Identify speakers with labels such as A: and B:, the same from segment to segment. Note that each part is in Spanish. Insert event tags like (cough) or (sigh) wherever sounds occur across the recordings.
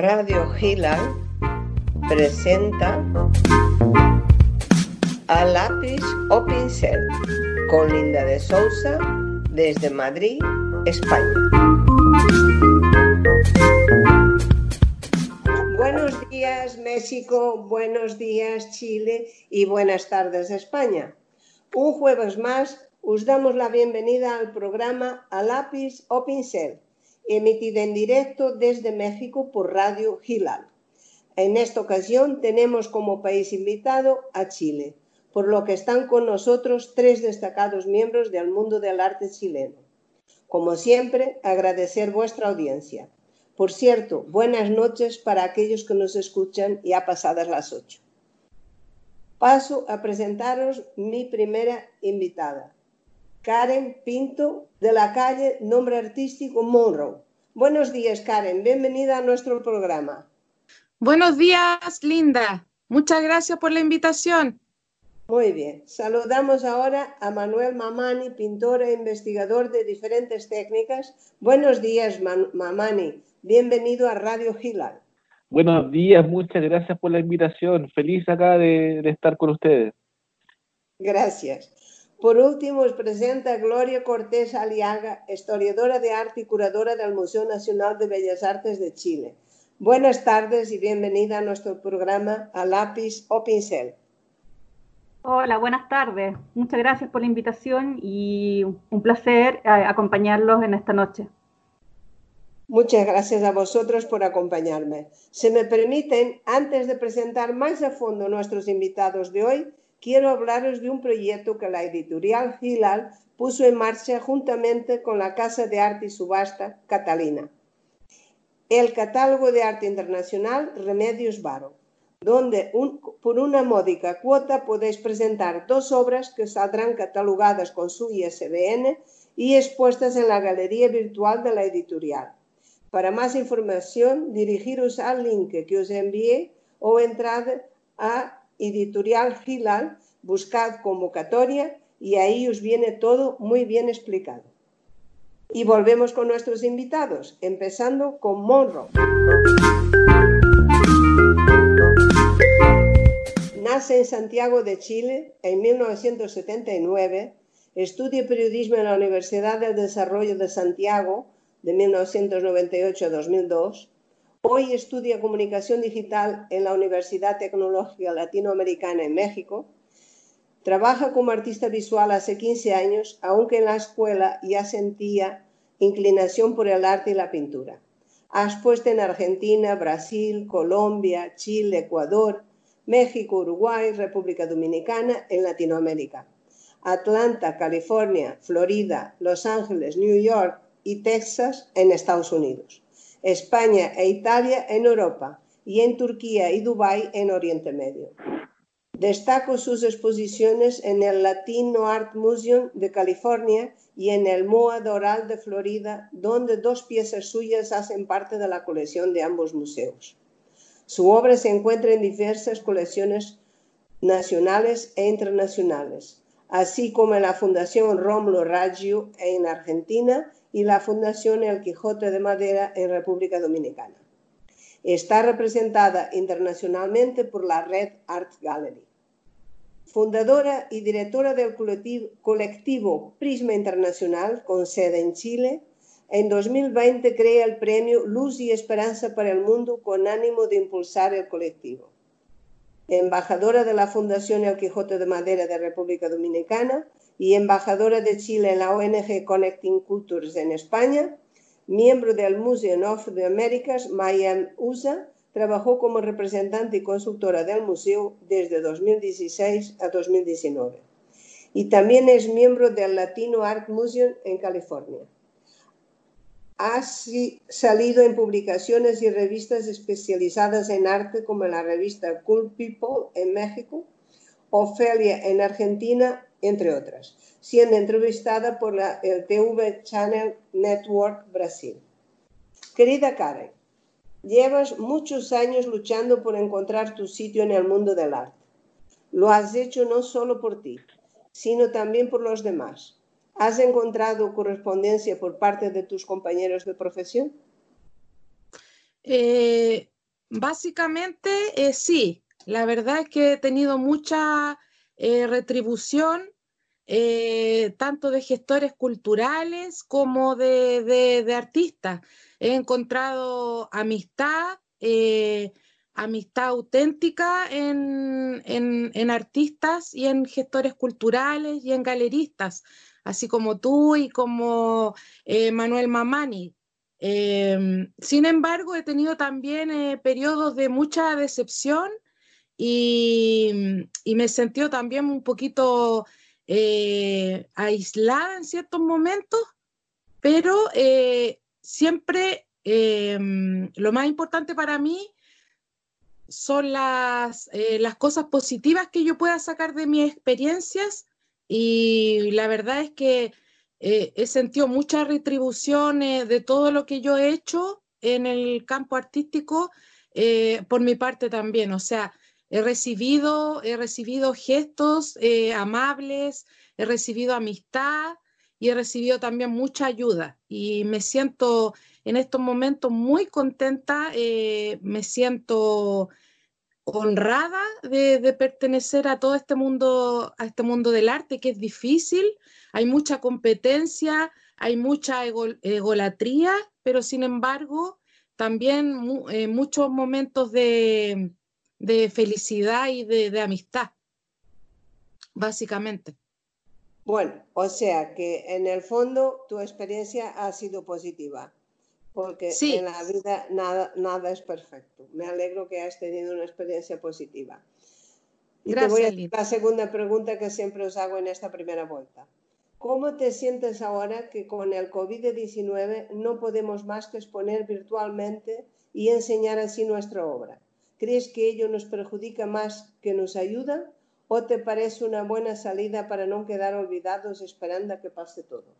A: Radio Gila presenta a lápiz o pincel con Linda de Sousa desde Madrid, España. Buenos días México, buenos días Chile y buenas tardes España. Un jueves más os damos la bienvenida al programa A lápiz o pincel emitida en directo desde México por Radio Gilal. En esta ocasión tenemos como país invitado a Chile, por lo que están con nosotros tres destacados miembros del mundo del arte chileno. Como siempre, agradecer vuestra audiencia. Por cierto, buenas noches para aquellos que nos escuchan ya pasadas las ocho. Paso a presentaros mi primera invitada, Karen Pinto, de la calle Nombre Artístico Monroe. Buenos días, Karen. Bienvenida a nuestro programa.
B: Buenos días, Linda. Muchas gracias por la invitación.
A: Muy bien. Saludamos ahora a Manuel Mamani, pintor e investigador de diferentes técnicas. Buenos días, Mamani. Bienvenido a Radio Gilal.
C: Buenos días, muchas gracias por la invitación. Feliz acá de, de estar con ustedes.
A: Gracias. Por último, os presenta Gloria Cortés Aliaga, historiadora de arte y curadora del Museo Nacional de Bellas Artes de Chile. Buenas tardes y bienvenida a nuestro programa A Lápiz o Pincel.
D: Hola, buenas tardes. Muchas gracias por la invitación y un placer eh, acompañarlos en esta noche.
A: Muchas gracias a vosotros por acompañarme. Si me permiten, antes de presentar más a fondo a nuestros invitados de hoy, quiero hablaros de un proyecto que la editorial Gilal puso en marcha juntamente con la Casa de Arte y Subasta Catalina. El catálogo de arte internacional Remedios Varo, donde por una módica cuota podéis presentar dos obras que saldrán catalogadas con su ISBN y expuestas en la galería virtual de la editorial. Para más información, dirigiros al link que os envié o entrad a Editorial Gilal, buscad convocatoria y ahí os viene todo muy bien explicado. Y volvemos con nuestros invitados, empezando con Monroe. Nace en Santiago de Chile en 1979, estudia periodismo en la Universidad del Desarrollo de Santiago de 1998 a 2002 Hoy estudia comunicación digital en la Universidad Tecnológica Latinoamericana en México. Trabaja como artista visual hace 15 años, aunque en la escuela ya sentía inclinación por el arte y la pintura. Ha expuesto en Argentina, Brasil, Colombia, Chile, Ecuador, México, Uruguay, República Dominicana, en Latinoamérica. Atlanta, California, Florida, Los Ángeles, New York y Texas en Estados Unidos. España e Italia en Europa y en Turquía y Dubái en Oriente Medio. Destaco sus exposiciones en el Latino Art Museum de California y en el MOA Doral de Florida, donde dos piezas suyas hacen parte de la colección de ambos museos. Su obra se encuentra en diversas colecciones nacionales e internacionales, así como en la Fundación Rómulo Raggio en Argentina y la Fundación El Quijote de Madera en República Dominicana. Está representada internacionalmente por la Red Art Gallery. Fundadora y directora del colectivo Prisma Internacional, con sede en Chile, en 2020 crea el premio Luz y Esperanza para el Mundo con ánimo de impulsar el colectivo. Embajadora de la Fundación El Quijote de Madera de República Dominicana, y embajadora de Chile en la ONG Connecting Cultures en España, miembro del Museum of the Americas, Miami USA, trabajó como representante y consultora del museo desde 2016 a 2019. Y también es miembro del Latino Art Museum en California. Ha salido en publicaciones y revistas especializadas en arte como la revista Cool People en México, Ofelia en Argentina entre otras, siendo entrevistada por la, el TV Channel Network Brasil. Querida Karen, llevas muchos años luchando por encontrar tu sitio en el mundo del arte. Lo has hecho no solo por ti, sino también por los demás. ¿Has encontrado correspondencia por parte de tus compañeros de profesión?
E: Eh, básicamente, eh, sí. La verdad es que he tenido mucha eh, retribución, tanto de gestores culturales como de, artistas. He encontrado amistad, amistad auténtica en, en, artistas y en gestores culturales y en galeristas, así como tú y como Manuel Mamani. Sin embargo, he tenido también eh, periodos de mucha decepción y, me he sentido también un poquito eh, aislada en ciertos momentos, pero eh, siempre em, lo más importante para mí son las, las cosas positivas que yo pueda sacar de mis experiencias y la verdad es que eh, he sentido muchas retribuciones de todo lo que yo he hecho en el campo artístico eh, por mi parte también. O sea, he recibido, he recibido gestos eh, amables, he recibido amistad y he recibido también mucha ayuda. Y me siento en estos momentos muy contenta, me siento honrada de, pertenecer a todo este mundo, a este mundo del arte que es difícil, hay mucha competencia, hay mucha egolatría, pero sin embargo también eh, muchos momentos de, felicidad y de, amistad, básicamente.
A: Bueno, o sea que en el fondo tu experiencia ha sido positiva porque en la vida nada, nada es perfecto. Me alegro que hayas tenido una experiencia positiva. Y te voy a hacer la segunda pregunta que siempre os hago en esta primera vuelta. ¿Cómo te sientes ahora que con el COVID-19 no podemos más que exponer virtualmente y enseñar así nuestra obra? ¿Crees que ello nos perjudica más que nos ayuda? ¿O te parece una buena salida para no quedar olvidados esperando a que pase todo?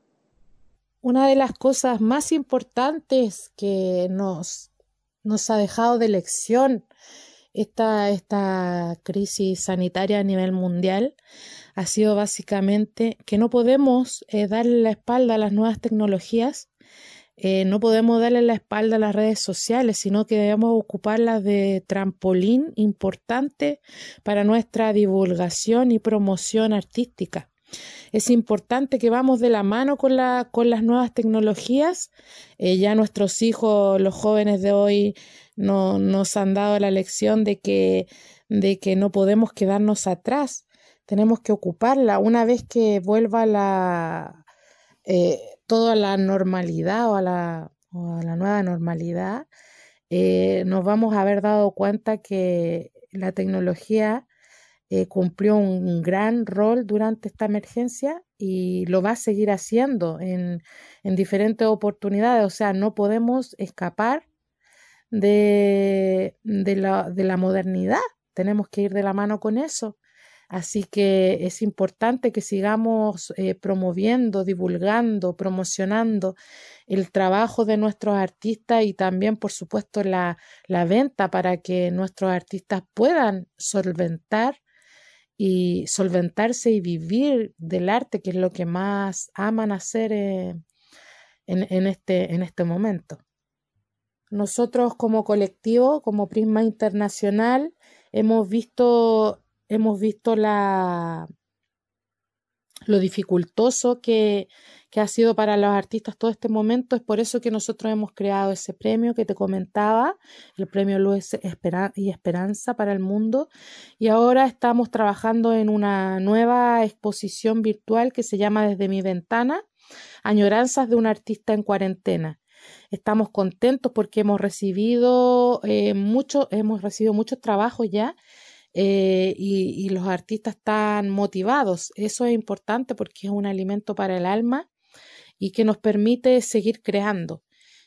B: una de las cosas más importantes que nos, nos ha dejado de lección esta, esta crisis sanitaria a nivel mundial ha sido básicamente que no podemos eh, darle la espalda a las nuevas tecnologías, eh, no podemos darle la espalda a las redes sociales, sino que debemos ocuparlas de trampolín importante para nuestra divulgación y promoción artística. Es importante que vamos de la mano con, la, con las nuevas tecnologías. Eh, ya nuestros hijos, los jóvenes de hoy, no, nos han dado la lección de que, de que no podemos quedarnos atrás. Tenemos que ocuparla. Una vez que vuelva la, eh, toda la normalidad o a la, la nueva normalidad, eh, nos vamos a haber dado cuenta que la tecnología eh, cumplió un gran rol durante esta emergencia y lo va a seguir haciendo en, diferentes oportunidades. O sea, no podemos escapar de, la, modernidad. Tenemos que ir de la mano con eso. Así que es importante que sigamos eh, promoviendo, divulgando, promocionando el trabajo de nuestros artistas y también, por supuesto, la venta para que nuestros artistas puedan solventar y solventarse y vivir del arte, que es lo que más aman hacer eh, en, este, en este momento. Nosotros como colectivo, como Prisma Internacional, hemos visto, hemos visto la, lo dificultoso que, que ha sido para los artistas todo este momento. Es por eso que nosotros hemos creado ese premio que te comentaba, el premio Luz y Esperanza para el Mundo. Y ahora estamos trabajando en una nueva exposición virtual que se llama Desde mi ventana, Añoranzas de un artista en cuarentena. Estamos contentos porque hemos recibido eh, mucho, hemos recibido muchos trabajos ya eh, y, los artistas están motivados. Eso es importante porque es un alimento para el alma y que nos permite seguir creando.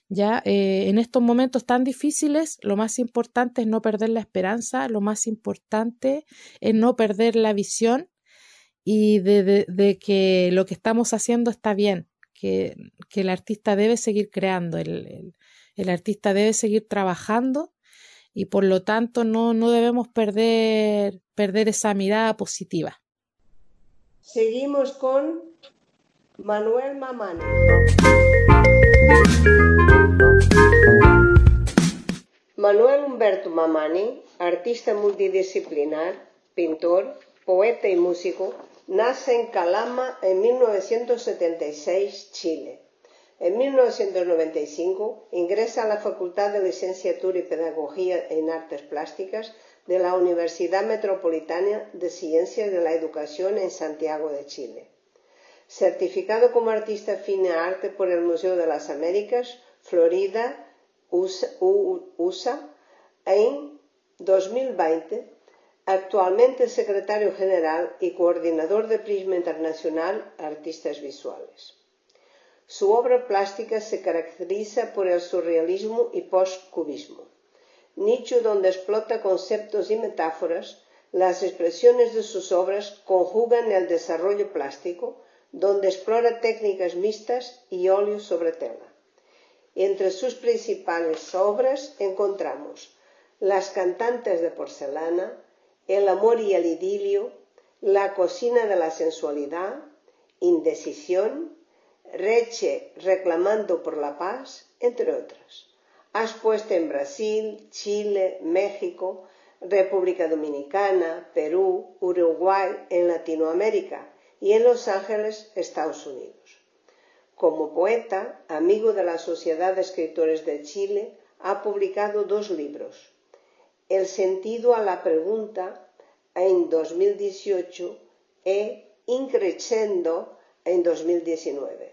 B: Ya eh, en estos momentos tan difíciles, lo más importante es no perder la esperanza, lo más importante es no perder la visión y de, que lo que estamos haciendo está bien, que, el artista debe seguir creando, el, artista debe seguir trabajando y por lo tanto no, no debemos perder, perder esa mirada positiva.
A: Seguimos con Manuel Mamani. Alberto Mamani, artista multidisciplinar, pintor, poeta y músico, nace en Calama en 1976, Chile. En 1995 ingresa a la Facultad de Licenciatura y Pedagogía en Artes Plásticas de la Universidad Metropolitana de Ciencias de la Educación en Santiago de Chile. Certificado como artista fine arte por el Museo de las Américas, Florida, USA, en 2020, actualmente secretario general y coordinador de Prisma Internacional Artistas Visuales. Su obra plástica se caracteriza por el surrealismo y postcubismo, nicho donde explota conceptos y metáforas, las expresiones de sus obras conjugan el desarrollo plástico, donde explora técnicas mixtas y óleo sobre tela. Entre sus principales obras encontramos Las cantantes de porcelana, El amor y el idilio, La cocina de la sensualidad, Indecisión, Reche reclamando por la paz, entre otras. Ha expuesto en Brasil, Chile, México, República Dominicana, Perú, Uruguay, en Latinoamérica y en Los Ángeles, Estados Unidos. Como poeta, amigo de la Sociedad de Escritores de Chile, ha publicado dos libros. El sentido a la pregunta en 2018 e Increscendo en 2019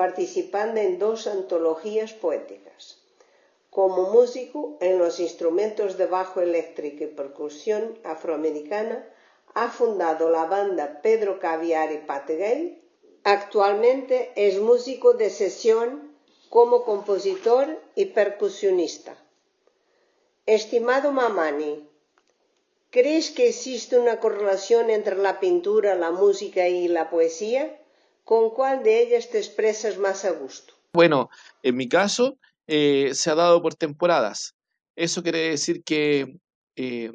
A: participando en dos antologías poéticas. Como músico en los instrumentos de bajo eléctrico y percusión afroamericana, ha fundado la banda Pedro Caviar y Pategay. Actualmente es músico de sesión como compositor y percusionista. Estimado Mamani, ¿crees que existe una correlación entre la pintura, la música y la poesía? ¿Con cuál de ellas te expresas más a gusto?
C: Bueno, en mi caso eh, se ha dado por temporadas. Eso quiere decir que eh,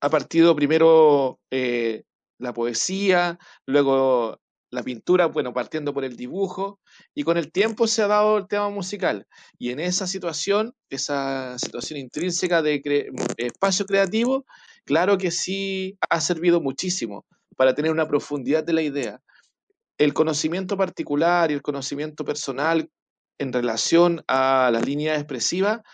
C: ha partido primero eh, la poesía, luego la pintura, bueno, partiendo por el dibujo, y con el tiempo se ha dado el tema musical. Y en esa situación, esa situación intrínseca de espacio creativo, claro que sí ha servido muchísimo para tener una profundidad de la idea el conocimiento particular y el conocimiento personal en relación a la línea expresiva,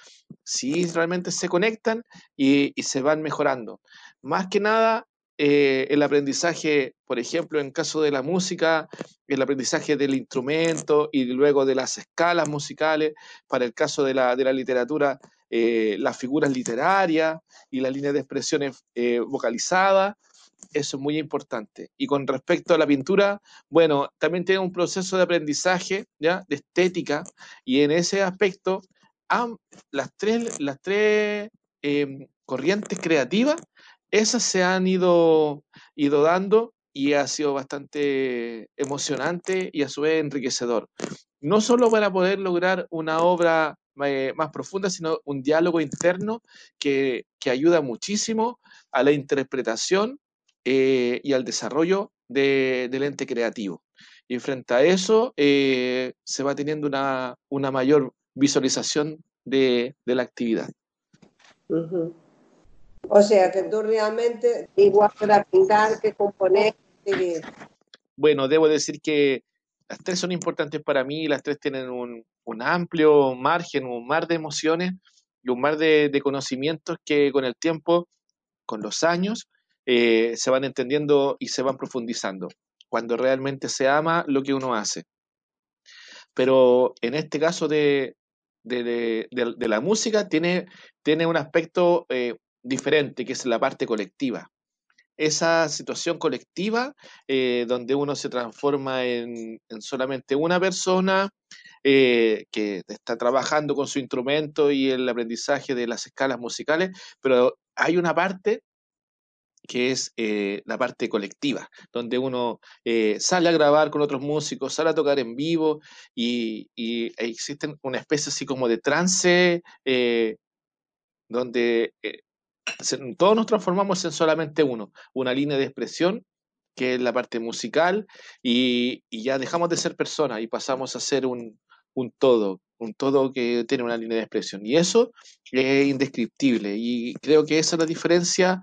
C: sí realmente se conectan y, se van mejorando. Más que nada, eh, el aprendizaje, por ejemplo, en caso de la música, el aprendizaje del instrumento y luego de las escalas musicales, para el caso de la, literatura, eh, las figuras literarias y la línea de expresiones eh, vocalizadas, eso es muy importante. Y con respecto a la pintura, bueno, también tiene un proceso de aprendizaje, ¿ya? De estética, y en ese aspecto, las tres, las tres em, corrientes creativas, esas se han ido, ido dando y ha sido bastante emocionante y a su vez enriquecedor. No solo para poder lograr una obra eh, más profunda, sino un diálogo interno que, que ayuda muchísimo a la interpretación eh, y al desarrollo del ente creativo. Y frente a eso eh, se va teniendo una, una mayor visualización de, la actividad.
A: O sea que tú realmente igual para pintar que componer.
C: Bueno, debo decir que las tres son importantes para mí, las tres tienen un, un amplio margen, un mar de emociones y un mar de, de conocimientos que con el tiempo, con los años, eh, se van entendiendo y se van profundizando, cuando realmente se ama lo que uno hace. Pero en este caso de, la música tiene, tiene un aspecto eh, diferente, que es la parte colectiva. Esa situación colectiva eh, donde uno se transforma en solamente una persona que está trabajando con su instrumento y el aprendizaje de las escalas musicales, pero hay una parte que es eh, la parte colectiva, donde uno eh, sale a grabar con otros músicos, sale a tocar en vivo y, y existe una especie así como de trance eh, donde todos nos transformamos en solamente uno, una línea de expresión que es la parte musical y, y ya dejamos de ser personas y pasamos a ser un, un todo, un todo que tiene una línea de expresión. Y eso es indescriptible. Y creo que esa es la diferencia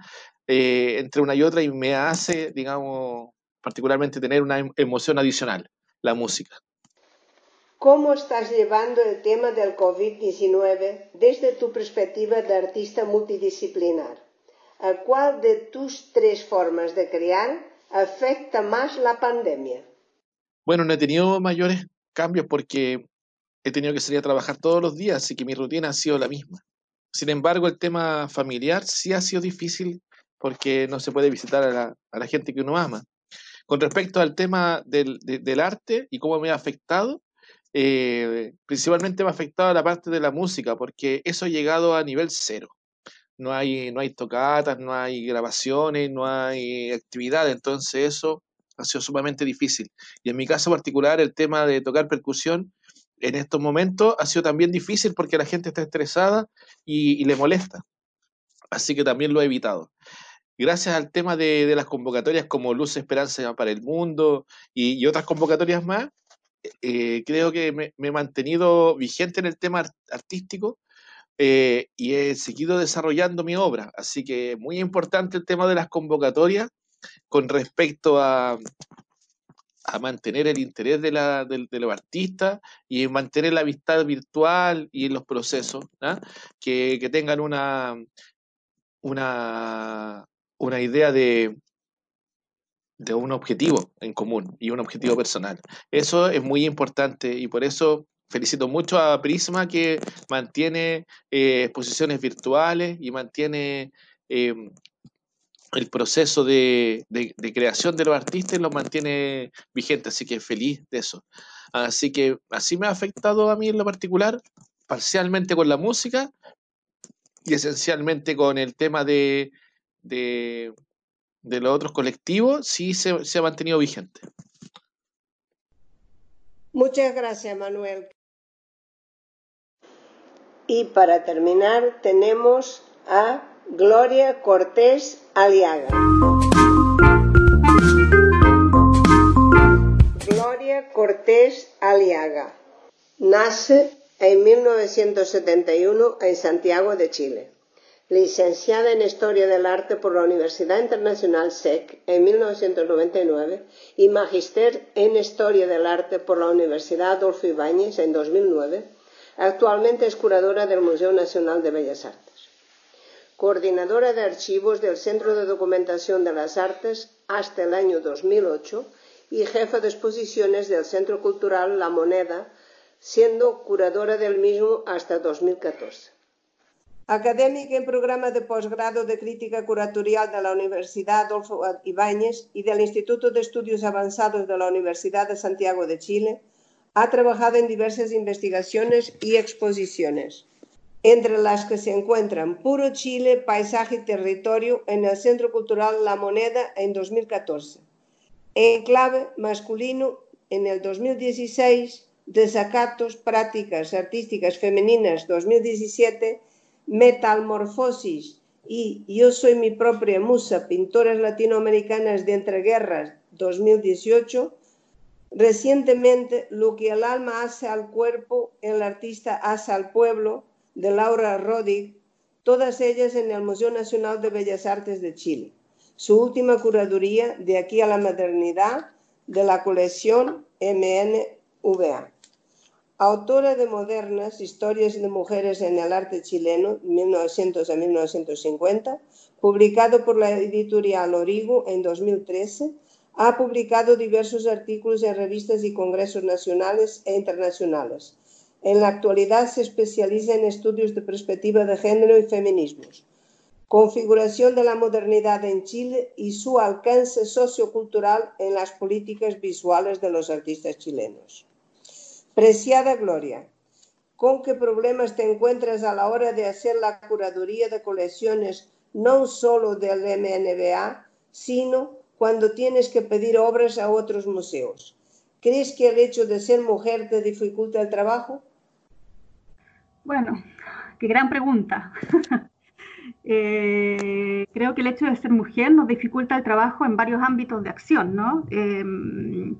C: eh, entre una y otra y me hace, digamos, particularmente tener una em, emoción adicional, la música.
A: ¿Cómo estás llevando el tema del COVID-19 desde tu perspectiva de artista multidisciplinar? ¿A cuál de tus tres formas de crear afecta más la pandemia?
C: Bueno, no he tenido mayores cambios porque he tenido que salir a trabajar todos los días, así que mi rutina ha sido la misma. Sin embargo, el tema familiar sí ha sido difícil porque no se puede visitar a la, gente que uno ama. Con respecto al tema del, arte y cómo me ha afectado, eh, principalmente me ha afectado la parte de la música, porque eso ha llegado a nivel cero. No hay, no hay tocatas, no hay grabaciones, no hay actividad, entonces eso ha sido sumamente difícil. Y en mi caso particular, el tema de tocar percusión en estos momentos ha sido también difícil porque la gente está estresada y, le molesta. Así que también lo he evitado. Gracias al tema de, las convocatorias como Luz Esperanza para el Mundo y, otras convocatorias más, eh, creo que me, he mantenido vigente en el tema artístico eh, y he seguido desarrollando mi obra. Así que muy importante el tema de las convocatorias con respecto a, mantener el interés de, los artistas y mantener la amistad virtual y los procesos, ¿ah? que, tengan una, una, una idea de, de un objetivo en común y un objetivo personal. Eso es muy importante y por eso felicito mucho a Prisma que mantiene eh, exposiciones virtuales y mantiene eh, el proceso de, creación de los artistas lo mantiene vigente, así que feliz de eso. Así que así me ha afectado a mí en lo particular, parcialmente con la música y esencialmente con el tema de, de, los otros colectivos, sí se, se ha mantenido vigente.
A: Muchas gracias, Manuel. Y para terminar, tenemos a Gloria Cortés Aliaga. Gloria Cortés Aliaga. Nace en 1971 en Santiago de Chile. Licenciada en Historia del Arte por la Universidad Internacional SEC en 1999 y Magister en Historia del Arte por la Universidad Adolfo Ibáñez en 2009, actualmente es curadora del Museo Nacional de Bellas Artes coordinadora de archivos del Centro de Documentación de las Artes hasta el año 2008 y jefa de exposiciones del Centro Cultural La Moneda, siendo curadora del mismo hasta 2014. Académica en programa de posgrado de crítica curatorial de la Universidad Adolfo Ibáñez y del Instituto de Estudios Avanzados de la Universidad de Santiago de Chile, ha trabajado en diversas investigaciones y exposiciones entre las que se encuentran Puro Chile, Paisaje y Territorio en el Centro Cultural La Moneda en 2014, Enclave Masculino en el 2016, Desacatos, Prácticas Artísticas Femeninas 2017, Metalmorfosis y Yo soy mi propia musa, Pintoras Latinoamericanas de Entreguerras 2018, recientemente Lo que el alma hace al cuerpo, el artista hace al pueblo, de Laura Rodig, todas ellas en el Museo Nacional de Bellas Artes de Chile. Su última curaduría, De aquí a la modernidad, de la colección MNVA. Autora de modernas Historias de mujeres en el arte chileno, 1900 a 1950, publicado por la editorial Origo en 2013, ha publicado diversos artículos en revistas y congresos nacionales e internacionales en la actualidad se especializa en estudios de perspectiva de género y feminismos, configuración de la modernidad en Chile y su alcance sociocultural en las políticas visuales de los artistas chilenos. Preciada Gloria, ¿con qué problemas te encuentras a la hora de hacer la curaduría de colecciones no solo del MNBA, sino cuando tienes que pedir obras a otros museos? ¿Crees que el hecho de ser mujer te dificulta el trabajo?
D: Bueno, qué gran pregunta. (laughs) Eh, creo que el hecho de ser mujer nos dificulta el trabajo en varios ámbitos de acción, ¿no? Em,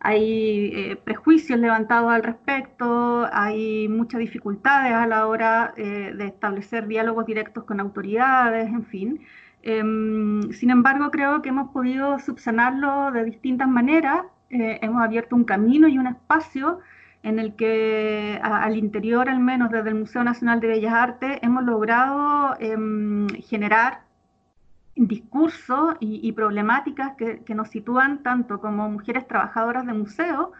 D: hay eh, prejuicios levantados al respecto, hay muchas dificultades a la hora eh, de establecer diálogos directos con autoridades, en fin. Em, sin embargo, creo que hemos podido subsanarlo de distintas maneras. Eh, hemos abierto un camino y un espacio en el que al interior, al menos desde el Museo Nacional de Bellas Artes, hemos logrado em, generar discursos y, problemáticas que, nos sitúan tanto como mujeres trabajadoras de museo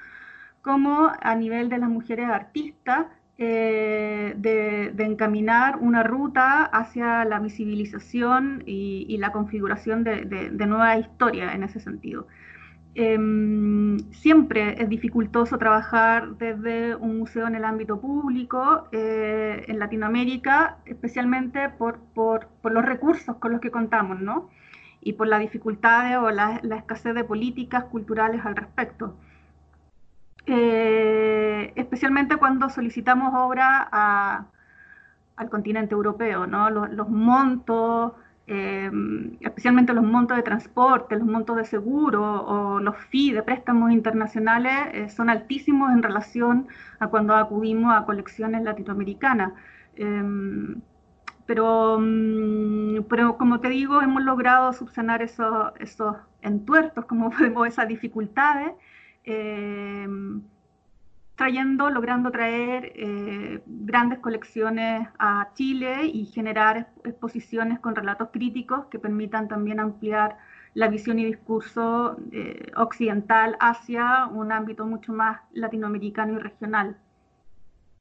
D: como a nivel de las mujeres artistas, eh, de, encaminar una ruta hacia la visibilización y, la configuración de, de nueva historia en ese sentido. Em, siempre es dificultoso trabajar desde un museo en el ámbito público eh, en Latinoamérica, especialmente por, por, por, los recursos con los que contamos, ¿no? Y por la dificultad o la, la escasez de políticas culturales al respecto. Eh, especialmente cuando solicitamos obra al continente europeo, ¿no? Los, los montos, eh, especialmente los montos de transporte, los montos de seguro o los fees de préstamos internacionales eh, son altísimos en relación a cuando acudimos a colecciones latinoamericanas. Em, pero, mm, pero como te digo, hemos logrado subsanar esos, esos entuertos, como (laughs) vemos, esas dificultades. Trayendo, logrando traer eh, grandes colecciones a Chile y generar exposiciones con relatos críticos que permitan también ampliar la visión y discurso eh, occidental hacia un ámbito mucho más latinoamericano y regional.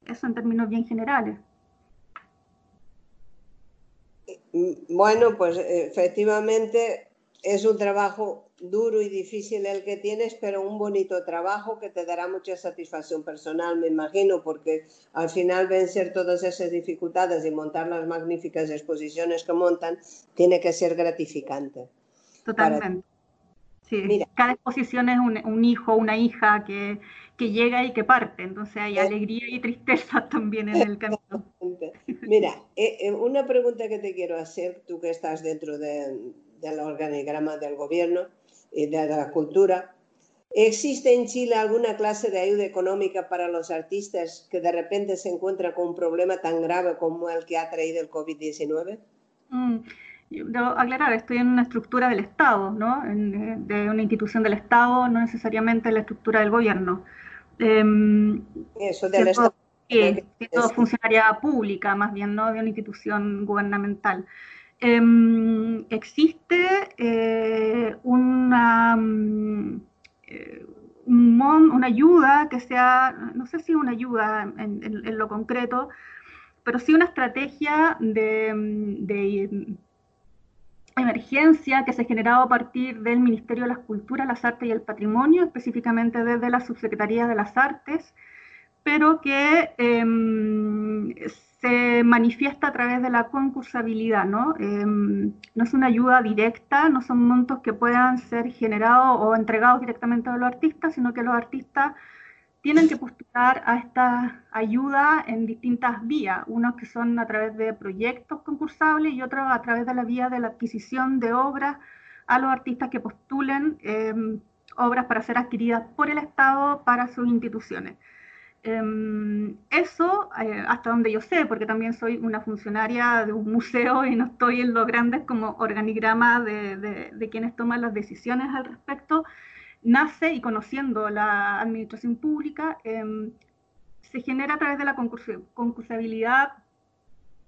D: Eso en términos bien generales.
A: Bueno, pues efectivamente es un trabajo duro y difícil el que tienes, pero un bonito trabajo que te dará mucha satisfacción personal, me imagino, porque al final vencer todas esas dificultades y montar las magníficas exposiciones que montan tiene que ser gratificante.
D: Totalmente. Sí, cada exposición es un, hijo, una hija que, que, llega y que parte, entonces hay alegría y tristeza (laughs) también en el camino.
A: Mira, eh, eh, una pregunta que te quiero hacer, tú que estás dentro de, del organigrama del gobierno, de la cultura. ¿Existe en Chile alguna clase de ayuda económica para los artistas que de repente se encuentran con un problema tan grave como el que ha traído el COVID-19?
D: Mm, debo aclarar, estoy en una estructura del Estado, ¿no? Eh, de una institución del Estado, no necesariamente la estructura del gobierno.
A: Em, Eso del Estado.
D: Sí, funcionaria pública, más bien, ¿no? De una institución gubernamental. Em, existe eh, una, mm, eh, una ayuda que sea, no sé si una ayuda en, lo concreto, pero sí una estrategia de, mm, de, emergencia que se ha generado a partir del Ministerio de las Culturas, las Artes y el Patrimonio, específicamente desde la Subsecretaría de las Artes, pero que em, se manifiesta a través de la concursabilidad, ¿no? Em, no es una ayuda directa, no son montos que puedan ser generados o entregados directamente a los artistas, sino que los artistas tienen que postular a esta ayuda en distintas vías, unos que son a través de proyectos concursables y otros a través de la vía de la adquisición de obras a los artistas que postulen em, obras para ser adquiridas por el Estado para sus instituciones. Em, eso, eh, hasta donde yo sé, porque también soy una funcionaria de un (laughs) museo y no estoy en lo grandes como organigrama de, de, quienes toman las decisiones al respecto, nace y conociendo la administración pública, em, se genera a través de la concursabilidad,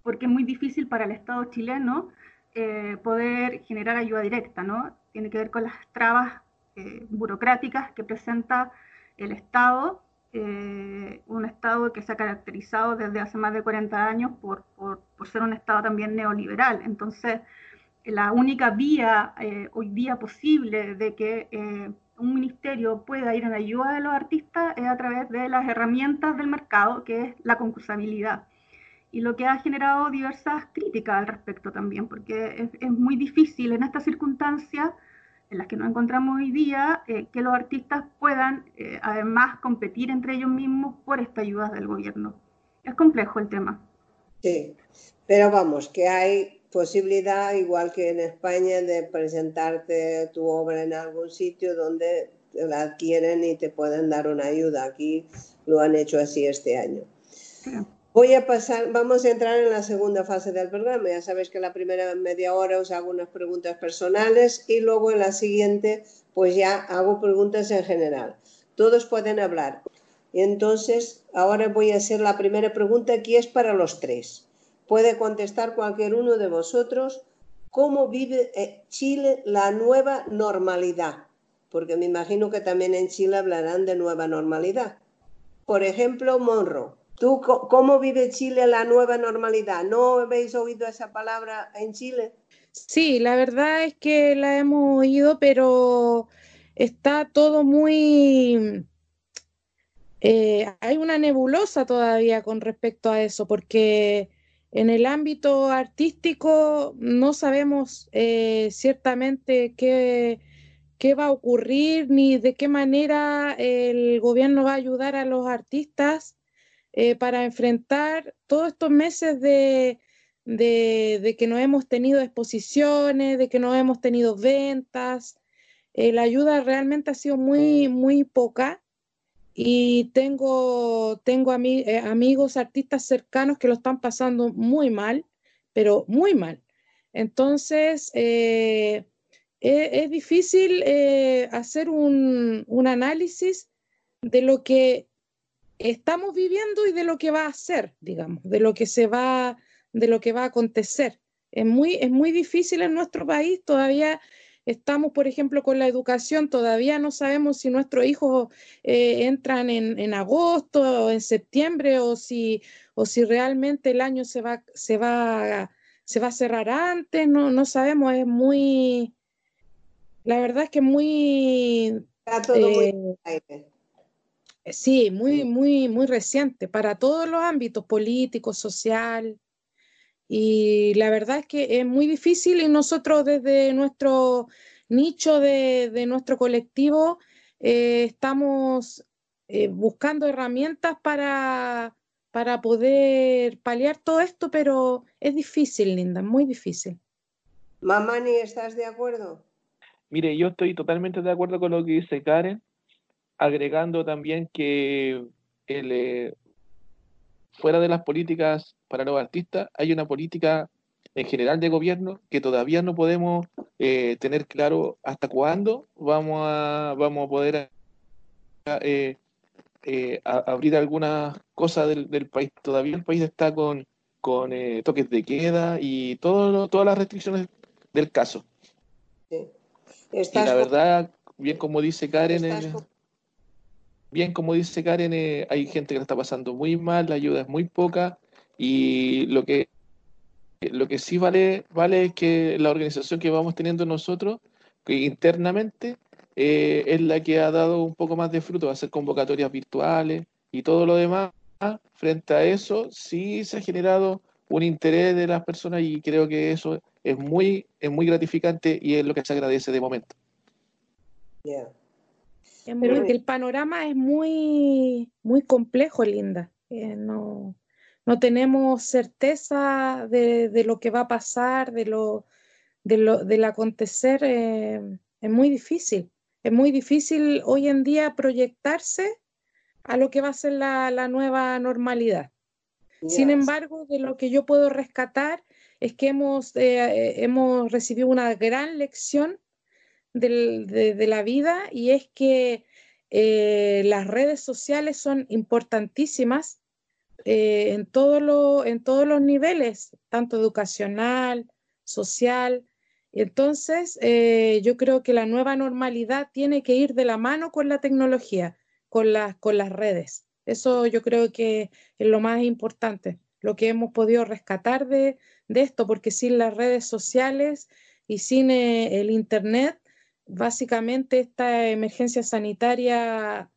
D: porque es muy difícil para el Estado chileno eh, poder generar ayuda directa, ¿no? Tiene que ver con las trabas eh, burocráticas que presenta el Estado eh, un Estado que se ha caracterizado desde hace más de 40 años por, por, ser un Estado también neoliberal. Entonces, la única vía eh, hoy día posible de que eh, un ministerio pueda ir en ayuda de los artistas es a través de las herramientas del mercado, que es la concursabilidad. Y lo que ha generado diversas críticas al respecto también, porque es, es muy difícil en estas circunstancias en las que nos encontramos hoy día, eh, que los artistas puedan eh, además competir entre ellos mismos por esta ayuda del gobierno. Es complejo el tema.
A: Sí, pero vamos, que hay posibilidad, igual que en España, de presentarte tu obra en algún sitio donde la adquieren y te pueden dar una ayuda. Aquí lo han hecho así este año. Voy a pasar, vamos a entrar en la segunda fase del programa. Ya sabéis que la primera media hora os hago unas preguntas personales y luego en la siguiente pues ya hago preguntas en general. Todos pueden hablar. Entonces, ahora voy a hacer la primera pregunta que es para los tres. Puede contestar cualquier uno de vosotros cómo vive eh, Chile la nueva normalidad, porque me imagino que también en Chile hablarán de nueva normalidad. Por ejemplo, Monro, ¿tú cómo vive Chile la nueva normalidad? ¿No habéis oído esa palabra en Chile?
B: Sí, la verdad es que la hemos oído, pero está todo muy... Eh, hay una nebulosa todavía con respecto a eso, porque en el ámbito artístico no sabemos eh, ciertamente qué, qué, va a ocurrir ni de qué manera el gobierno va a ayudar a los artistas eh, para enfrentar todos estos meses de, de, que no hemos tenido exposiciones, de que no hemos tenido ventas. Eh, la ayuda realmente ha sido muy, muy poca y tengo, tengo eh, amigos, artistas cercanos que lo están pasando muy mal, pero muy mal. Entonces, eh, e, es, difícil hacer un, un, análisis de lo que estamos viviendo y de lo que va a ser, digamos, de lo que se va, de lo que va a acontecer. Es muy, es muy difícil en nuestro país, todavía Estamos, por ejemplo, con la educación, todavía no sabemos si nuestros hijos eh, entran en, agosto o en septiembre o si, o si realmente el año se va, se va, se va a cerrar antes, no, no sabemos, es muy, la verdad es que muy...
A: Está todo muy...
B: Eh, sí, muy, muy, muy reciente para todos los ámbitos, político, social. Y la verdad es que es muy difícil y nosotros desde nuestro nicho de, nuestro colectivo eh, estamos eh, buscando herramientas para, para poder paliar todo esto, pero es difícil, Linda, muy difícil.
A: Mamani, ¿estás de acuerdo?
C: Mire, yo estoy totalmente de acuerdo con lo que dice Karen, agregando también que el, eh, fuera de las políticas para los artistas, hay una política en general de gobierno que todavía no podemos eh, tener claro hasta cuándo vamos a, vamos a poder eh, eh, abrir algunas cosas del, país. Todavía el país está con, con toques de queda y todo, todas las restricciones del caso. Y la verdad, bien como dice Karen, bien, como dice Karen, eh, hay gente que está pasando muy mal, la ayuda es muy poca y lo que, lo que sí vale, vale es que la organización que vamos teniendo nosotros que internamente eh, es la que ha dado un poco más de fruto, hacer convocatorias virtuales y todo lo demás. Frente a eso, sí se ha generado un interés de las personas y creo que eso es muy, es muy gratificante y es lo que se agradece de momento
B: el panorama es muy, muy complejo, Linda. Eh, no, no, tenemos certeza de, lo que va a pasar, de lo, de lo del acontecer. Eh, es muy difícil. Es muy difícil hoy en día proyectarse a lo que va a ser la, nueva normalidad. Sin embargo, de lo que yo puedo rescatar es que hemos, eh, hemos recibido una gran lección de, la vida y es que eh, las redes sociales son importantísimas eh, en, en todos los niveles, tanto educacional, social. Entonces, eh, yo creo que la nueva normalidad tiene que ir de la mano con la tecnología, con, con las redes. Eso yo creo que es lo más importante, lo que hemos podido rescatar de, de esto, porque sin las redes sociales y sin el Internet, básicamente esta emergencia sanitaria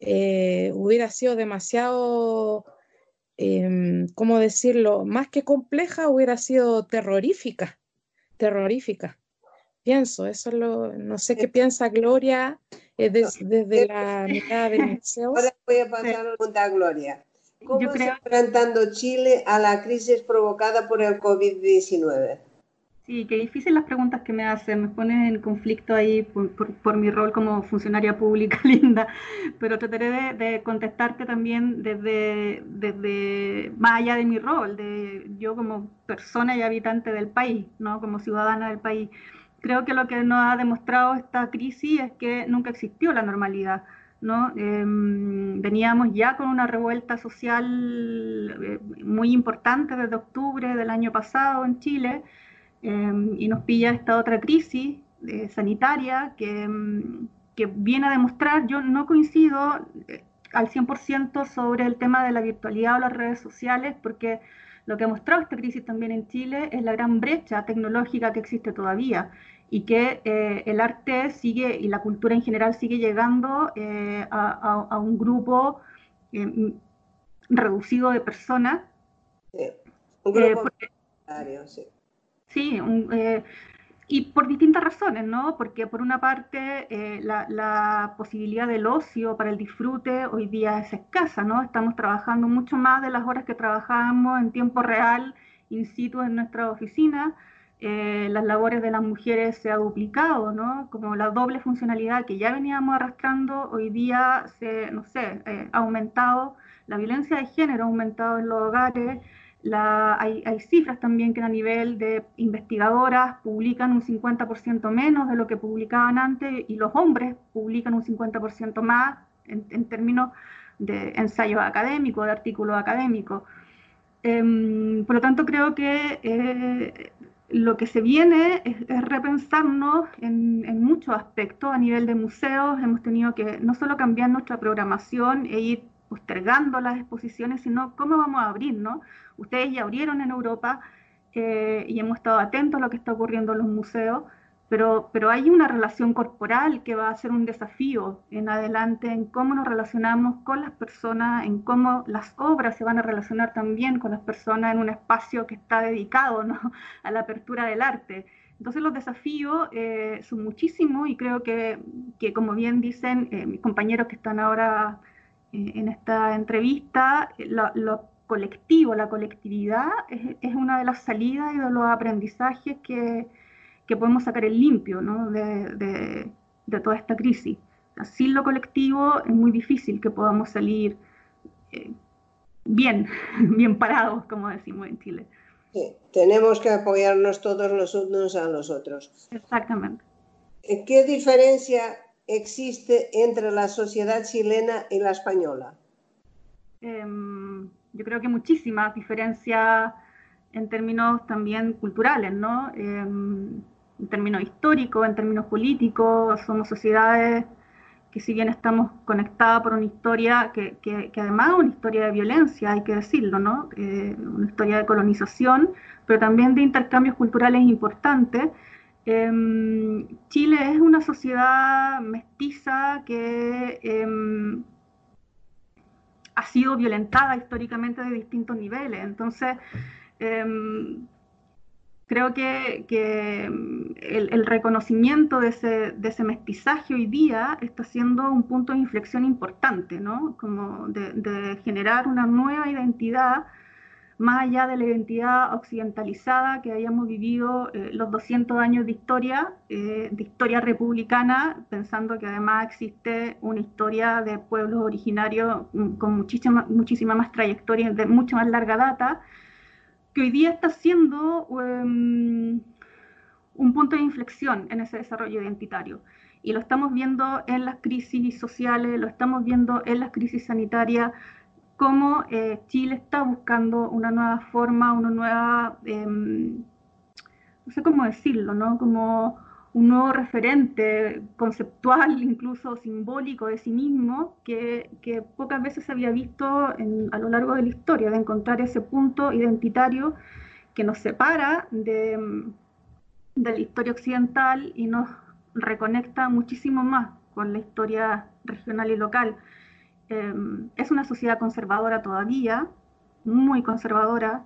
B: eh, hubiera sido demasiado, em, ¿cómo decirlo? Más que compleja, hubiera sido terrorífica, terrorífica. Pienso, eso es lo, no sé qué piensa Gloria eh, desde la mirada del museo.
A: Ahora voy a pasar a la pregunta a Gloria. ¿Cómo está enfrentando Chile a la crisis provocada por el COVID-19?
D: Sí, qué difícil las preguntas que me hacen, me ponen en conflicto ahí por, mi rol como funcionaria pública (laughs) linda, pero trataré de, contestarte también desde, desde más allá de mi rol, de yo como persona y habitante del país, ¿no? como ciudadana del país. Creo que lo que nos ha demostrado esta crisis es que nunca existió la normalidad. ¿no? Em, veníamos ya con una revuelta social eh, muy importante desde octubre del año pasado en Chile em, y nos pilla esta otra crisis eh, sanitaria que, em, que, viene a demostrar, yo no coincido eh, al 100% sobre el tema de la virtualidad o las redes sociales porque lo que ha mostrado esta crisis también en Chile es la gran brecha tecnológica que existe todavía y que eh, el arte sigue y la cultura en general sigue llegando eh, a, un grupo eh, reducido de personas.
A: Sí, un grupo
D: sí. Sí y por distintas razones, ¿no? Porque por una parte la, la, posibilidad del ocio para el disfrute hoy día es escasa, ¿no? Estamos trabajando mucho más de las horas que trabajábamos en tiempo real, in situ en nuestra oficina. Eh, las labores de las mujeres se ha duplicado, ¿no? Como la doble funcionalidad que ya veníamos arrastrando, hoy día se, no sé, eh, ha aumentado, la violencia de género ha aumentado en los hogares, hay, cifras también que a nivel de investigadoras publican un 50% menos de lo que publicaban antes y los hombres publican un 50% más en, términos de ensayos académicos, de artículos académicos. Em, por lo tanto, creo que eh, lo que se viene es, repensarnos en, muchos aspectos. A nivel de museos hemos tenido que no solo cambiar nuestra programación e ir postergando las exposiciones, sino cómo vamos a abrir, ¿no? Ustedes ya abrieron en Europa eh, y hemos estado atentos a lo que está ocurriendo en los museos, pero, pero hay una relación corporal que va a ser un desafío en adelante en cómo nos relacionamos con las personas, en cómo las obras se van a relacionar también con las personas en un espacio que está dedicado ¿no? (laughs) a la apertura del arte. Entonces los desafíos eh, son muchísimos y creo que, que como bien dicen eh, mis compañeros que están ahora eh, en esta entrevista, lo, colectivo, la colectividad es, es, una de las salidas y de los aprendizajes que, que podemos sacar el limpio ¿no? de, de, toda esta crisis. Sin lo colectivo es muy difícil que podamos salir eh, bien, (laughs) bien parados, como decimos en Chile.
A: Sí, tenemos que apoyarnos todos los unos a los otros.
D: Exactamente.
A: ¿Qué diferencia existe entre la sociedad chilena y la española?
D: Em, yo creo que muchísimas diferencias en términos también culturales, ¿no? Em, en términos históricos, en términos políticos, somos sociedades que si bien estamos conectadas por una historia que, que, además es una historia de violencia, hay que decirlo, ¿no? Eh, una historia de colonización, pero también de intercambios culturales importantes. Em, Chile es una sociedad mestiza que em, ha sido violentada históricamente de distintos niveles, entonces em, creo que, mm, el, reconocimiento de ese, mestizaje hoy día está siendo un punto de inflexión importante, ¿no? Como de, generar una nueva identidad más allá de la identidad occidentalizada que hayamos vivido eh, los 200 años de historia, eh, de historia republicana, pensando que además existe una historia de pueblos originarios mm, con muchísima, muchísima más trayectoria, de mucha más larga data, que hoy día está siendo em, un punto de inflexión en ese desarrollo identitario. Y lo estamos viendo en las crisis sociales, lo estamos viendo en las crisis sanitarias, cómo eh, Chile está buscando una nueva forma, una nueva, em, no sé cómo decirlo, ¿no? Como un nuevo referente conceptual, incluso simbólico de sí mismo, que, pocas veces se había visto a lo largo de la historia, de encontrar ese punto identitario que nos separa de, la historia occidental y nos reconecta muchísimo más con la historia regional y local. Em, es una sociedad conservadora todavía, muy conservadora,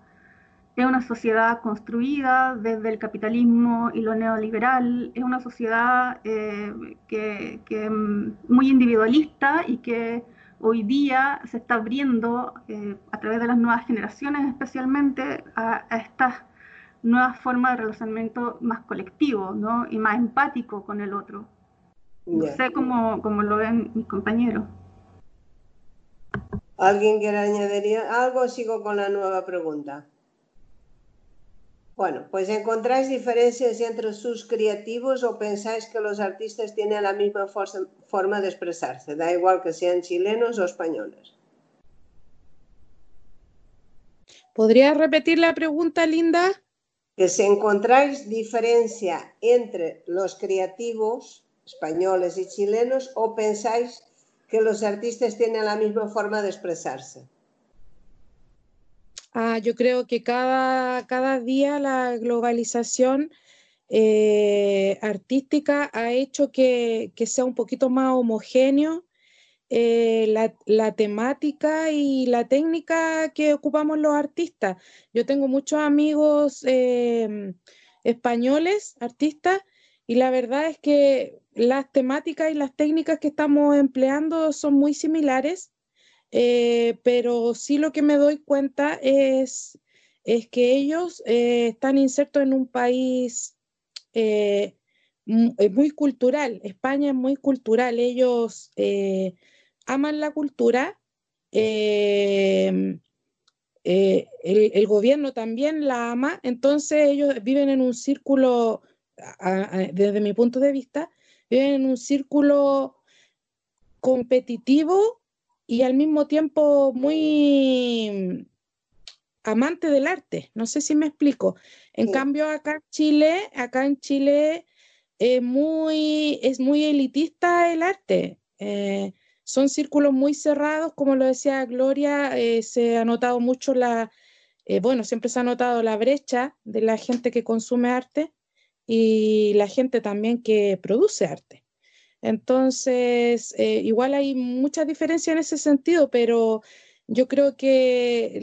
D: es una sociedad construida desde el capitalismo y lo neoliberal, es una sociedad eh, que, mm, muy individualista y que hoy día se está abriendo eh, a través de las nuevas generaciones especialmente a, estas nuevas formas de relacionamiento más colectivo ¿no? y más empático con el otro. No sé cómo, cómo, lo ven mis compañeros.
A: ¿Alguien quiere añadir algo sigo con la nueva pregunta? Bueno, pues ¿encontráis diferencias entre sus creativos o pensáis que los artistas tienen la misma forma de expresarse? Da igual que sean chilenos o españoles.
B: ¿Podría repetir la pregunta, Linda?
A: Que si encontráis diferencia entre los creativos españoles y chilenos o pensáis que los artistas tienen la misma forma de expresarse?
B: Ah, yo creo que cada, cada día la globalización eh, artística ha hecho que, sea un poquito más homogéneo eh, la, temática y la técnica que ocupamos los artistas. Yo tengo muchos amigos eh, españoles, artistas, y la verdad es que las temáticas y las técnicas que estamos empleando son muy similares, eh, pero sí lo que me doy cuenta es, es que ellos eh, están insertos en un país eh, muy cultural. España es muy cultural. Ellos aman la cultura. El, el, gobierno también la ama, entonces ellos viven en un círculo, desde mi punto de vista, viven en un círculo competitivo y al mismo tiempo muy amante del arte. No sé si me explico. En cambio, acá en Chile, acá en Chile es muy, es muy elitista el arte. Eh, son círculos muy cerrados, como lo decía Gloria, eh, se ha notado mucho la, eh, bueno, siempre se ha notado la brecha de la gente que consume arte y la gente también que produce arte. Entonces, eh, igual hay mucha diferencia en ese sentido, pero yo creo que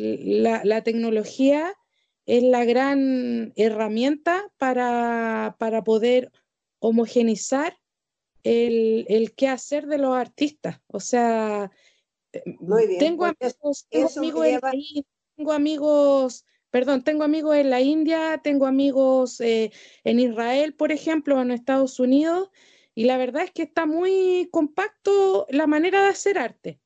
B: la, tecnología es la gran herramienta para, poder homogenizar el, el qué hacer de los artistas. O sea, eh, tengo pues amigos, tengo amigos tengo amigos perdón, tengo amigos en la India, tengo amigos eh, en Israel, por ejemplo, en Estados Unidos, y la verdad es que está muy compacto la manera de hacer arte,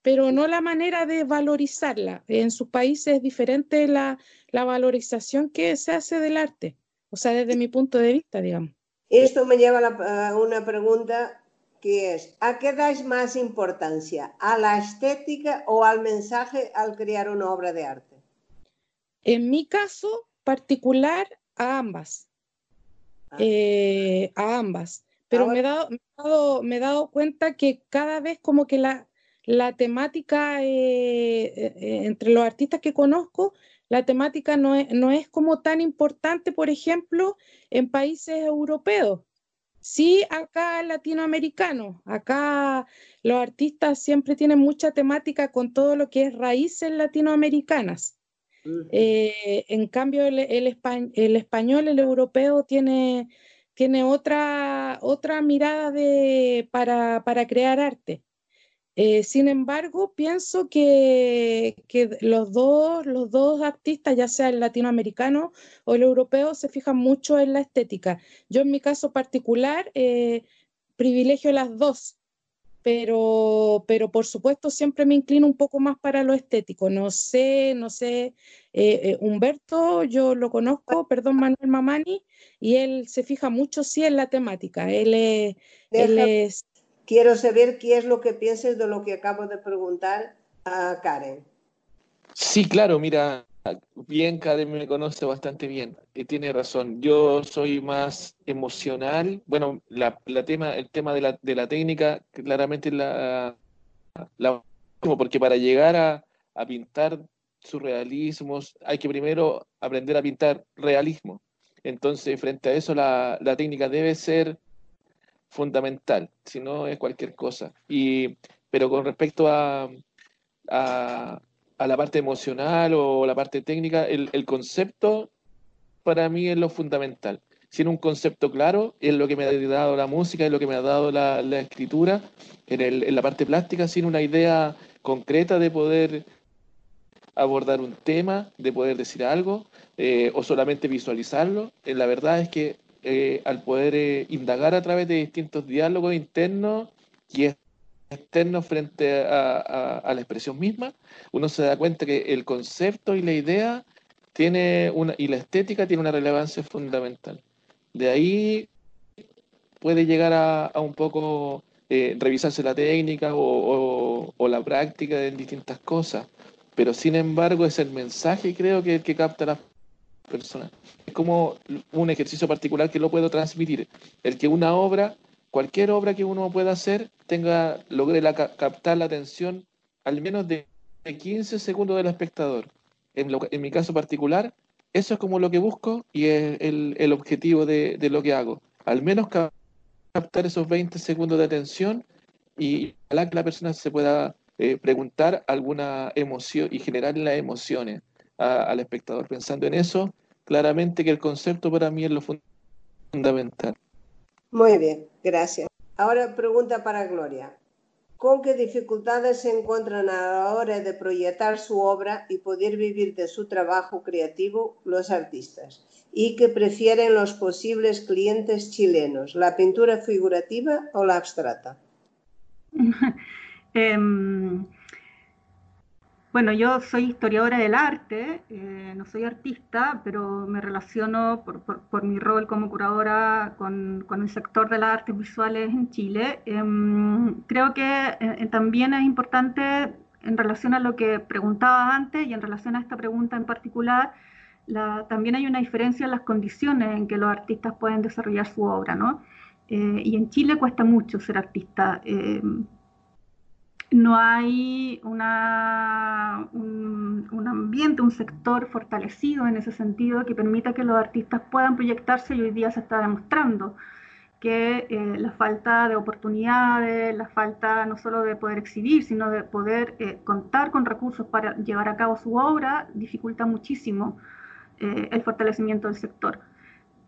B: pero no la manera de valorizarla. En sus países es diferente la, valorización que se hace del arte, o sea, desde mi punto de vista, digamos.
A: Esto me lleva a una pregunta que es, ¿a qué dais más importancia? ¿A la estética o al mensaje al crear una obra de arte?
B: En mi caso particular, a ambas. Ah. Eh, a ambas. Pero me, he dado, me, he dado, cuenta que cada vez como que la, la temática eh, eh, entre los artistas que conozco, la temática no es, no es como tan importante, por ejemplo, en países europeos. Sí, acá latinoamericanos, acá los artistas siempre tienen mucha temática con todo lo que es raíces latinoamericanas. Eh, en cambio, el, español, el europeo, tiene, tiene otra, otra mirada de, para, para crear arte. Eh, sin embargo, pienso que, que, los, dos, los dos artistas, ya sea el latinoamericano o el europeo, se fijan mucho en la estética. Yo en mi caso particular eh, privilegio las dos, pero, pero por supuesto siempre me inclino un poco más para lo estético. No sé, no sé, eh, eh, Humberto, yo lo conozco, perdón, Manuel Mamani, y él se fija mucho sí en la temática. Él es, él es...
A: Quiero saber qué es lo que piensas de lo que acabo de preguntar a Karen.
C: Sí, claro, mira, bien, Karen me conoce bastante bien y tiene razón. Yo soy más emocional. Bueno, el tema de la, técnica, claramente la, la porque para llegar a, pintar surrealismos hay que primero aprender a pintar realismo. Entonces, frente a eso, la, técnica debe ser fundamental, si no es cualquier cosa. Y, pero con respecto a a la parte emocional o la parte técnica, el, concepto para mí es lo fundamental. Sin un concepto claro, es lo que me ha dado la música, es lo que me ha dado la, escritura, en, la parte plástica, sin una idea concreta de poder abordar un tema, de poder decir algo eh, o solamente visualizarlo. Eh, la verdad es que eh, al poder indagar a través de distintos diálogos internos y externos frente a, la expresión misma, uno se da cuenta que el concepto y la idea tiene una, y la estética tiene una relevancia fundamental. De ahí puede llegar a, un poco revisarse la técnica o, la práctica en distintas cosas pero sin embargo es el mensaje creo que que capta a la persona. Es como un ejercicio particular que lo puedo transmitir, el que una obra, cualquier obra que uno pueda hacer, tenga, logre captar la atención al menos de 15 segundos del espectador. En, mi caso particular, eso es como lo que busco y es el, objetivo de, de, lo que hago. Al menos captar esos 20 segundos de atención y ojalá que la persona se pueda eh, preguntar alguna emoción y generar las emociones al espectador. Pensando en eso, claramente que el concepto para mí es lo fundamental.
A: Muy bien, gracias. Ahora pregunta para Gloria. ¿Con qué dificultades se encuentran a la hora de proyectar su obra y poder vivir de su trabajo creativo los artistas? ¿Y qué prefieren los posibles clientes chilenos, la pintura figurativa o la abstracta? (laughs)
D: Em, bueno, yo soy historiadora del arte, eh, no soy artista, pero me relaciono por, mi rol como curadora con, el sector de las artes visuales en Chile. Em, creo que eh, eh, también es importante en relación a lo que preguntabas antes y en relación a esta pregunta en particular, también hay una diferencia en las condiciones en que los artistas pueden desarrollar su obra, ¿no? y en Chile cuesta mucho ser artista. No hay una, un, ambiente, un sector fortalecido en ese sentido que permita que los artistas puedan proyectarse y hoy día se está demostrando que eh, la falta de oportunidades, la falta no solo de poder exhibir, sino de poder eh, contar con recursos para llevar a cabo su obra, dificulta muchísimo eh, el fortalecimiento del sector.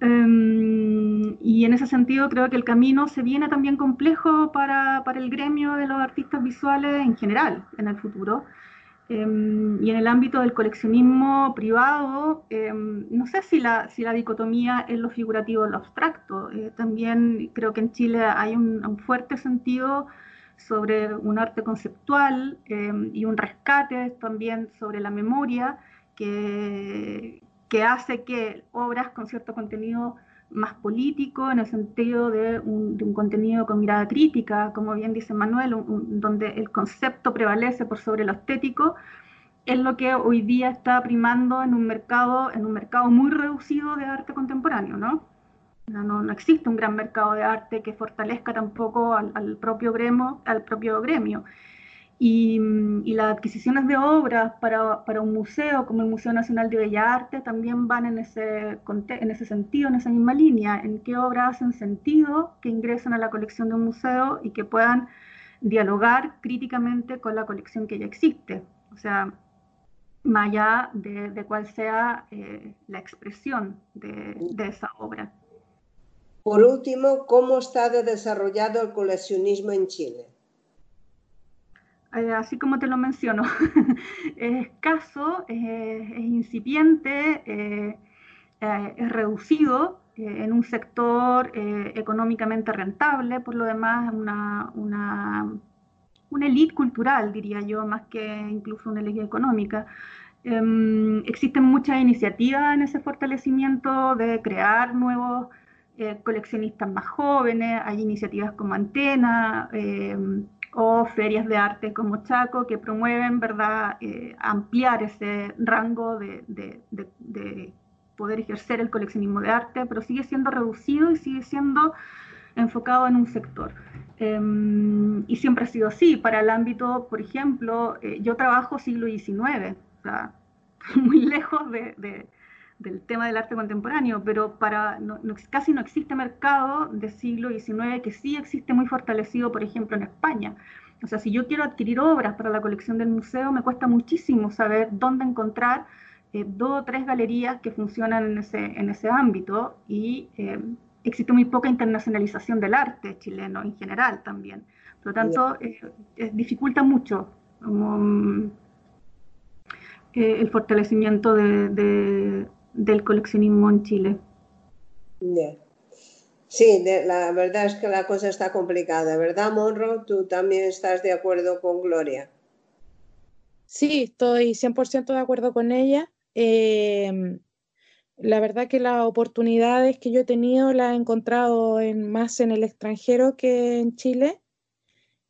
D: Em, y en ese sentido creo que el camino se viene también complejo para, para el gremio de los artistas visuales en general en el futuro. Em, y en el ámbito del coleccionismo privado, em, no sé si la, si la dicotomía es lo figurativo o lo abstracto. Eh, también creo que en Chile hay un, un fuerte sentido sobre un arte conceptual y un rescate también sobre la memoria que, que hace que obras con cierto contenido más político, en el sentido de un, contenido con mirada crítica, como bien dice Manuel, donde el concepto prevalece por sobre lo estético, es lo que hoy día está primando en un mercado, en un mercado muy reducido de arte contemporáneo, ¿no? No, no existe un gran mercado de arte que fortalezca tampoco al, al propio al propio gremio. Y, las adquisiciones de obras para, para, un museo como el Museo Nacional de Bellas Artes también van en ese, en ese sentido, en esa misma línea, en qué obras hacen sentido que ingresen a la colección de un museo y que puedan dialogar críticamente con la colección que ya existe. O sea, más allá de, de cuál sea eh, la expresión de, de esa obra.
A: Por último, ¿cómo está desarrollado el coleccionismo en Chile?
D: Eh, así como te lo menciono, (laughs) es escaso, es incipiente, eh, eh, es reducido en un sector económicamente rentable, por lo demás una, una, una élite cultural, diría yo, más que incluso una élite económica. Em, existen muchas iniciativas en ese fortalecimiento de crear nuevos coleccionistas más jóvenes, hay iniciativas como Antena, em, o ferias de arte como Chaco que promueven ¿verdad? Eh, ampliar ese rango de, de, poder ejercer el coleccionismo de arte, pero sigue siendo reducido y sigue siendo enfocado en un sector. Em, y siempre ha sido así. Para el ámbito, por ejemplo, eh, yo trabajo siglo XIX, o sea, (laughs) muy lejos de, del tema del arte contemporáneo, pero para casi no existe mercado de siglo XIX que sí existe muy fortalecido, por ejemplo, en España. O sea, si yo quiero adquirir obras para la colección del museo, me cuesta muchísimo saber dónde encontrar eh, dos o tres galerías que funcionan en ese, en ese ámbito y eh, existe muy poca internacionalización del arte chileno en general también. Por lo tanto, eh, dificulta mucho. eh, el fortalecimiento del coleccionismo en Chile.
A: Sí, la verdad es que la cosa está complicada, ¿verdad, Monro? Tú también estás de acuerdo con Gloria.
B: Sí, estoy 100% de acuerdo con ella. Em, la verdad que las oportunidades que yo he tenido las he encontrado en, más en el extranjero que en Chile.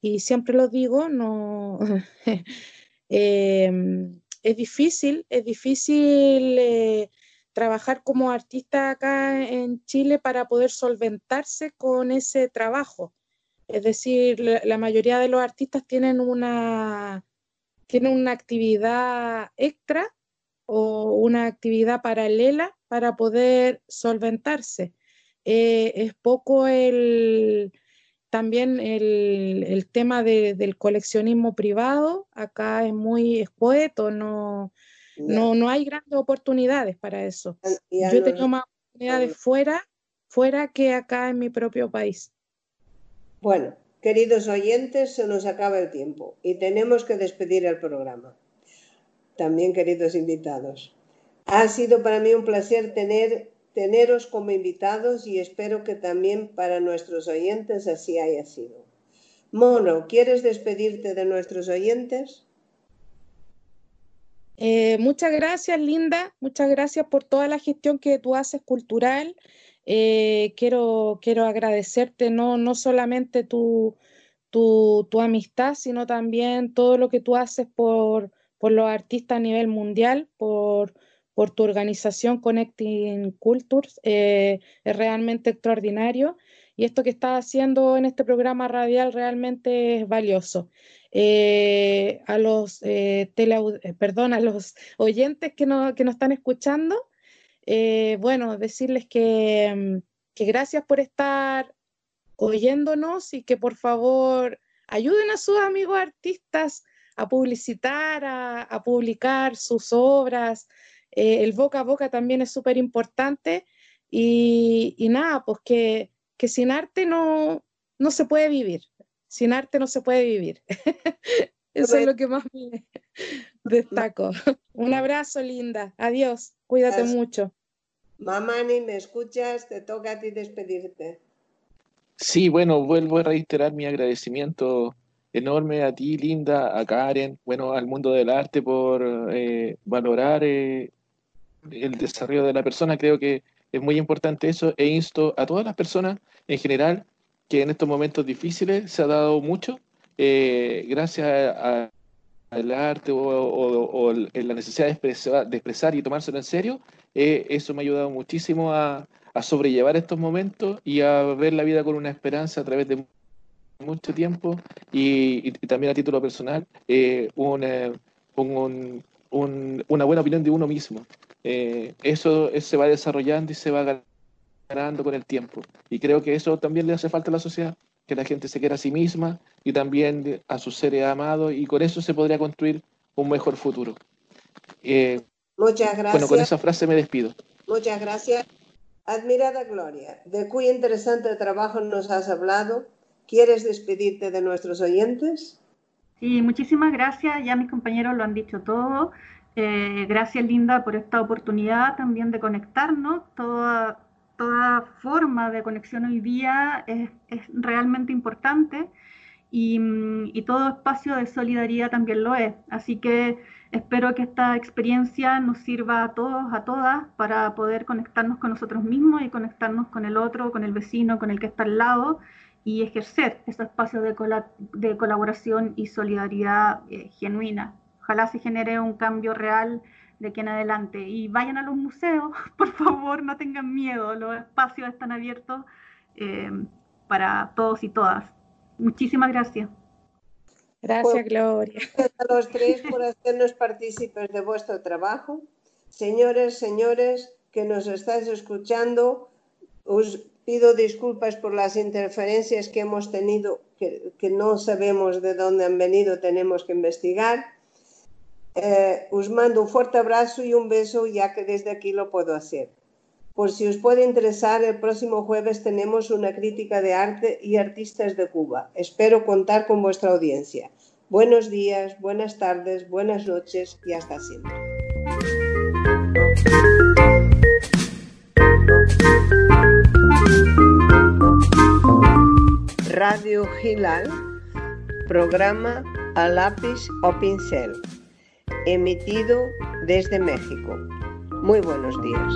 B: Y siempre lo digo, no (laughs) em, es difícil, es difícil eh, trabajar como artista acá en Chile para poder solventarse con ese trabajo. Es decir, la, mayoría de los artistas tienen una, tienen una actividad extra o una actividad paralela para poder solventarse. Eh, es poco el, también el, tema del coleccionismo privado, acá es muy escueto, no, no, no hay grandes oportunidades para eso. Yo he tenido más oportunidades fuera, fuera que acá en mi propio país.
A: Bueno, queridos oyentes, se nos acaba el tiempo y tenemos que despedir el programa. También, queridos invitados. Ha sido para mí un placer tener, teneros como invitados y espero que también para nuestros oyentes así haya sido. Mono, ¿quieres despedirte de nuestros oyentes?
B: Eh, muchas gracias, Linda. Muchas gracias por toda la gestión que tú haces cultural. Eh, quiero, quiero agradecerte no, no solamente tu, tu, tu, amistad, sino también todo lo que tú haces por, por los artistas a nivel mundial, por, por tu organización Connecting Cultures. Eh, es realmente extraordinario. Y esto que estás haciendo en este programa radial realmente es valioso. Eh, a los eh, eh, perdón, a los oyentes que, no, que nos están escuchando, bueno, decirles que, mm, que gracias por estar oyéndonos y que por favor ayuden a sus amigos artistas a publicitar, a, publicar sus obras. el boca a boca también es súper importante. Y, y, nada, pues que, que sin arte no, no se puede vivir sin arte no se puede vivir. (laughs) Eso es lo que más me (laughs) destaco. Un abrazo, linda. Adiós. Cuídate mucho.
A: Mamani, ¿me escuchas? Te toca a ti despedirte.
C: Sí, bueno, vuelvo a reiterar mi agradecimiento enorme a ti, Linda, a Karen, bueno, al mundo del arte por eh, valorar eh, el desarrollo de la persona. Creo que es muy importante eso e insto a todas las personas en general que en estos momentos difíciles se ha dado mucho eh, gracias al arte o, la necesidad de expresar, y tomárselo en serio. Eh, eso me ha ayudado muchísimo a, sobrellevar estos momentos y a ver la vida con una esperanza a través de mucho tiempo y, también a título personal eh, una, una buena opinión de uno mismo. eso, eso, se va desarrollando y se va ganando con el tiempo. Y creo que eso también le hace falta a la sociedad, que la gente se quiera a sí misma y también a sus seres amados, y con eso se podría construir un mejor futuro.
A: Eh, Muchas gracias.
C: Bueno, con esa frase me despido.
A: Muchas gracias. Admirada Gloria, de cuyo interesante trabajo nos has hablado. ¿Quieres despedirte de nuestros oyentes?
D: Sí, muchísimas gracias. Ya mis compañeros lo han dicho todo. Eh, gracias, Linda, por esta oportunidad también de conectarnos. Toda, toda forma de conexión hoy día es, realmente importante y, todo espacio de solidaridad también lo es. Así que espero que esta experiencia nos sirva a todos, a todas, para poder conectarnos con nosotros mismos y conectarnos con el otro, con el vecino, con el que está al lado y ejercer ese espacio de, de colaboración y solidaridad eh, genuina. Ojalá se genere un cambio real de aquí en adelante. Y vayan a los museos, (laughs) por favor, no tengan miedo, los espacios están abiertos eh, para todos y todas. Muchísimas gracias.
B: Gracias, pues, Gloria. (laughs)
A: Gracias a los tres por hacernos partícipes de vuestro trabajo. Señores, señores que nos estáis escuchando, os pido disculpas por las interferencias que hemos tenido, que, que no sabemos de dónde han venido, tenemos que investigar eh, os mando un fuerte abrazo y un beso ya que desde aquí lo puedo hacer. Por si os puede interesar, el próximo jueves tenemos una crítica de arte y artistas de Cuba. Espero contar con vuestra audiencia. Buenos días, buenas tardes, buenas noches y hasta siempre. Radio Gilal, programa a lápiz o pincel, emitido desde México. Muy buenos días.